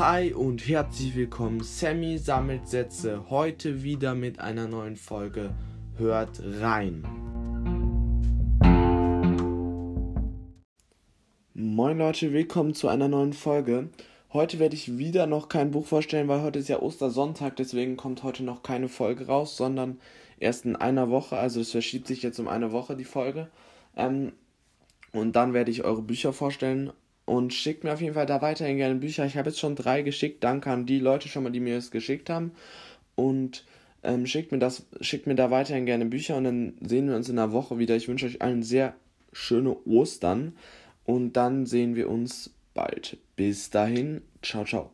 Hi und herzlich willkommen. Sammy sammelt Sätze. Heute wieder mit einer neuen Folge. Hört rein. Moin Leute, willkommen zu einer neuen Folge. Heute werde ich wieder noch kein Buch vorstellen, weil heute ist ja Ostersonntag, deswegen kommt heute noch keine Folge raus, sondern erst in einer Woche. Also es verschiebt sich jetzt um eine Woche die Folge. Ähm, und dann werde ich eure Bücher vorstellen und schickt mir auf jeden Fall da weiterhin gerne Bücher. Ich habe jetzt schon drei geschickt. Danke an die Leute schon mal, die mir das geschickt haben. Und ähm, schickt mir das, schickt mir da weiterhin gerne Bücher und dann sehen wir uns in einer Woche wieder. Ich wünsche euch allen sehr schöne Ostern und dann sehen wir uns bald. Bis dahin, ciao, ciao.